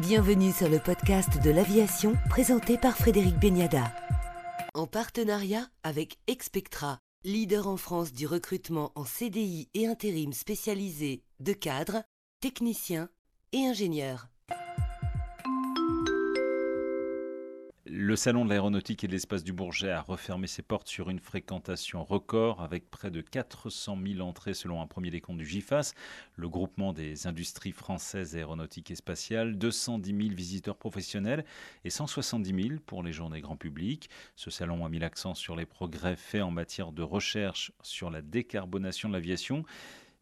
Bienvenue sur le podcast de l'aviation présenté par Frédéric Beniada. En partenariat avec Expectra, leader en France du recrutement en CDI et intérim spécialisé de cadres, techniciens et ingénieurs. Le Salon de l'aéronautique et de l'espace du Bourget a refermé ses portes sur une fréquentation record avec près de 400 000 entrées selon un premier décompte du GIFAS, le groupement des industries françaises aéronautiques et spatiales, 210 000 visiteurs professionnels et 170 000 pour les journées grand public. Ce salon a mis l'accent sur les progrès faits en matière de recherche sur la décarbonation de l'aviation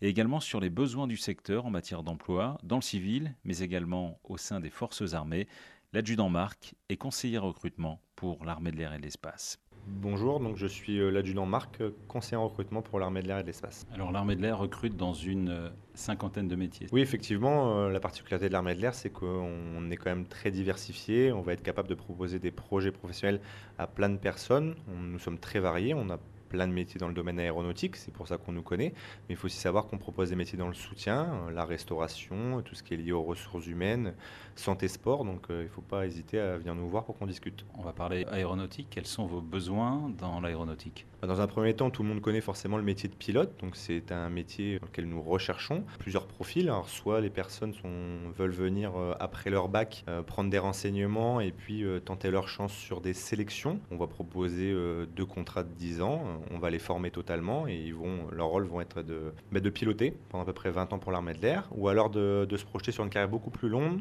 et également sur les besoins du secteur en matière d'emploi dans le civil, mais également au sein des forces armées. L'adjudant Marc est conseiller recrutement pour l'armée de l'air et de l'espace. Bonjour, donc je suis euh, l'adjudant Marc, conseiller en recrutement pour l'armée de l'air et de l'espace. Alors l'armée de l'air recrute dans une euh, cinquantaine de métiers. Oui, effectivement, euh, la particularité de l'armée de l'air, c'est qu'on est quand même très diversifié. On va être capable de proposer des projets professionnels à plein de personnes. nous sommes très variés. On a plein de métiers dans le domaine aéronautique, c'est pour ça qu'on nous connaît. Mais il faut aussi savoir qu'on propose des métiers dans le soutien, euh, la restauration, tout ce qui est lié aux ressources humaines, santé, sport. Donc euh, il ne faut pas hésiter à venir nous voir pour qu'on discute. On va parler aéronautique. Quels sont vos besoins dans l'aéronautique? Bah, Dans un premier temps, tout le monde connaît forcément le métier de pilote. Donc c'est un métier dans lequel nous recherchons plusieurs profils. Alors soit les personnes sont, veulent venir euh, après leur bac prendre des renseignements et puis tenter leur chance sur des sélections. On va proposer deux contrats de 10 ans on va les former totalement et ils vont, leur rôle vont être de, bah, de piloter pendant à peu près 20 ans pour l'armée de l'air ou alors de, se projeter sur une carrière beaucoup plus longue.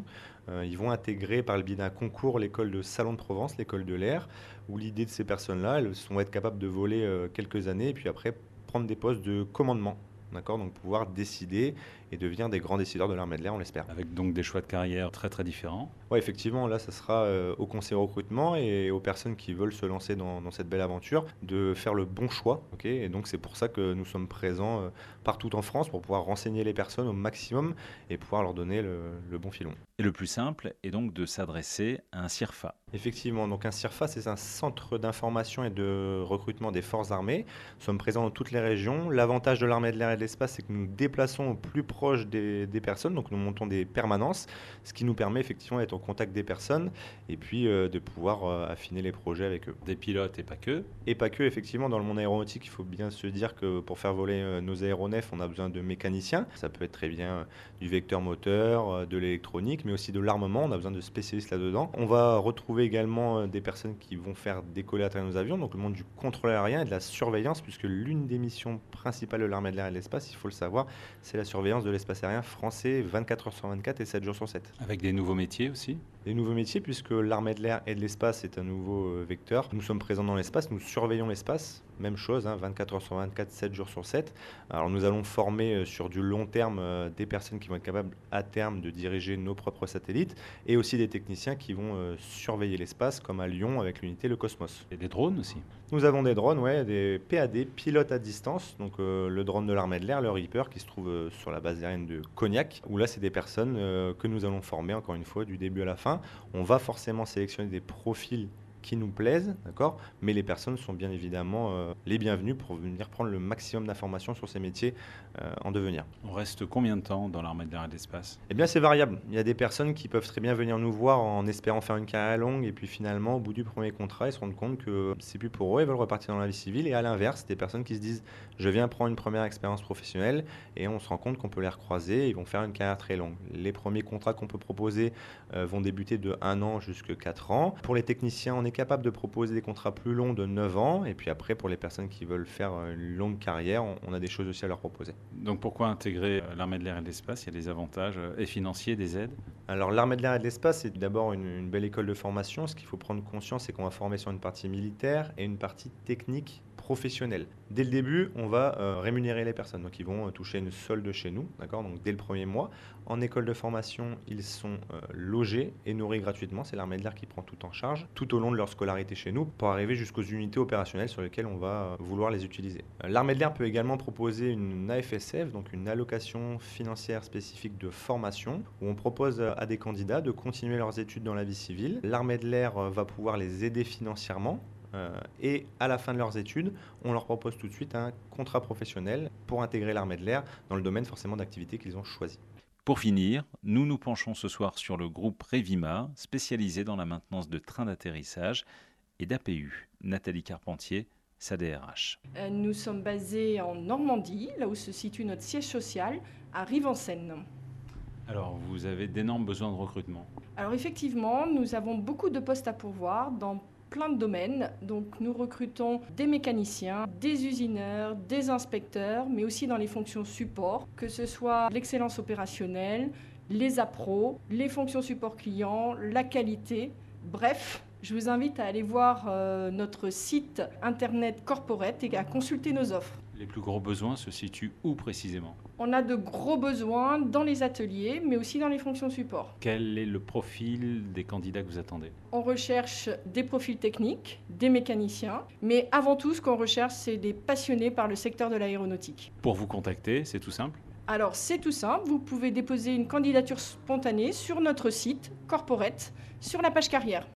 Euh, ils vont intégrer par le biais d'un concours l'école de Salon de Provence, l'école de l'air, où l'idée de ces personnes-là, elles vont être capables de voler euh, quelques années et puis après prendre des postes de commandement d'accord Donc pouvoir décider et devenir des grands décideurs de l'armée de l'air, on l'espère. Avec donc des choix de carrière très très différents. Oui, effectivement, là, ça sera euh, au conseil recrutement et aux personnes qui veulent se lancer dans, cette belle aventure de faire le bon choix. ok? Et donc c'est pour ça que nous sommes présents euh, partout en France pour pouvoir renseigner les personnes au maximum et pouvoir leur donner le, le bon filon. Et le plus simple est donc de s'adresser à un CIRFA. Effectivement, donc un CIRFA, c'est un centre d'information et de recrutement des forces armées. Nous sommes présents dans toutes les régions. L'avantage de l'armée de l'air et de l'espace, c'est que nous nous déplaçons au plus proche des, personnes, donc nous montons des permanences, ce qui nous permet effectivement d'être en contact des personnes et puis euh, de pouvoir euh, affiner les projets avec eux. Des pilotes et pas que Et pas que, effectivement, dans le monde aéronautique, il faut bien se dire que pour faire voler euh, nos aéronefs, on a besoin de mécaniciens. Ça peut être très bien du vecteur moteur, de l'électronique, mais aussi de l'armement. On a besoin de spécialistes là-dedans. On va retrouver également euh, des personnes qui vont faire décoller à travers nos avions, donc le monde du contrôle aérien et de la surveillance, puisque l'une des missions principales de l'armée de l'air et de l'espace, il faut le savoir, c'est la surveillance de l'espace aérien français 24 heures sur 24 et 7 jours sur 7. Avec des nouveaux métiers aussi? Des nouveaux métiers, puisque l'armée de l'air et de l'espace est un nouveau euh, vecteur. Nous sommes présents dans l'espace, nous surveillons l'espace, même chose, 24 hein, heures sur 24, 7 jours sur 7. Alors nous allons former euh, sur du long terme des personnes qui vont être capables à terme de diriger nos propres satellites et aussi des techniciens qui vont surveiller l'espace, comme à Lyon avec l'unité Le Cosmos. Et des drones aussi Nous avons des drones, ouais, des PAD, pilotes à distance, donc euh, le drone de l'armée de l'air, le Reaper, qui se trouve euh, sur la base aérienne de Cognac, où là, c'est des personnes euh, que nous allons former, encore une fois, du début à la fin. On va forcément sélectionner des profils qui nous plaisent, d'accord? Mais les personnes sont bien évidemment euh, les bienvenues pour venir prendre le maximum d'informations sur ces métiers euh, en devenir. On reste combien de temps dans l'armée de l'air et de l'espace? Eh bien, c'est variable. Il y a des personnes qui peuvent très bien venir nous voir en espérant faire une carrière longue et puis finalement, au bout du premier contrat, ils se rendent compte que c'est plus pour eux, ils veulent repartir dans la vie civile. Et à l'inverse, des personnes qui se disent je viens prendre une première expérience professionnelle et on se rend compte qu'on peut les recroiser, ils vont faire une carrière très longue. Les premiers contrats qu'on peut proposer euh, vont débuter de 1 an jusqu'à 4 ans. Pour les techniciens, est capable de proposer des contrats plus longs de 9 ans. Et puis après, pour les personnes qui veulent faire une longue carrière, on a des choses aussi à leur proposer. Donc pourquoi intégrer euh, l'armée de l'air et de l'espace? Il y a des avantages euh, et financiers, des aides? Alors l'armée de l'air et de l'espace, c'est d'abord une, belle école de formation. Ce qu'il faut prendre conscience, c'est qu'on va former sur une partie militaire et une partie technique professionnel. Dès le début, on va euh, rémunérer les personnes. Donc, ils vont euh, toucher une solde chez nous, d'accord? Donc, dès le premier mois. En école de formation, ils sont euh, logés et nourris gratuitement. C'est l'armée de l'air qui prend tout en charge tout au long de leur scolarité chez nous pour arriver jusqu'aux unités opérationnelles sur lesquelles on va vouloir les utiliser. L'armée de l'air peut également proposer une AFSF, donc une allocation financière spécifique de formation, où on propose à des candidats de continuer leurs études dans la vie civile. L'armée de l'air va pouvoir les aider financièrement euh, et à la fin de leurs études, on leur propose tout de suite un contrat professionnel pour intégrer l'armée de l'air dans le domaine forcément d'activité qu'ils ont choisi. Pour finir, nous nous penchons ce soir sur le groupe Revima, spécialisé dans la maintenance de trains d'atterrissage et d'APU. Nathalie Carpentier, sa DRH. Euh, nous sommes basés en Normandie, là où se situe notre siège social, à Rive-en-Seine. Alors, vous avez d'énormes besoins de recrutement Alors, effectivement, nous avons beaucoup de postes à pourvoir dans plein de domaines. Donc nous recrutons des mécaniciens, des usineurs, des inspecteurs, mais aussi dans les fonctions support, que ce soit l'excellence opérationnelle, les appros, les fonctions support client, la qualité. Bref, je vous invite à aller voir euh, notre site internet corporate et à consulter nos offres. Les plus gros besoins se situent où précisément? On a de gros besoins dans les ateliers, mais aussi dans les fonctions support. Quel est le profil des candidats que vous attendez? On recherche des profils techniques, des mécaniciens, mais avant tout, ce qu'on recherche, c'est des passionnés par le secteur de l'aéronautique. Pour vous contacter, c'est tout simple? Alors c'est tout simple, vous pouvez déposer une candidature spontanée sur notre site corporate sur la page carrière.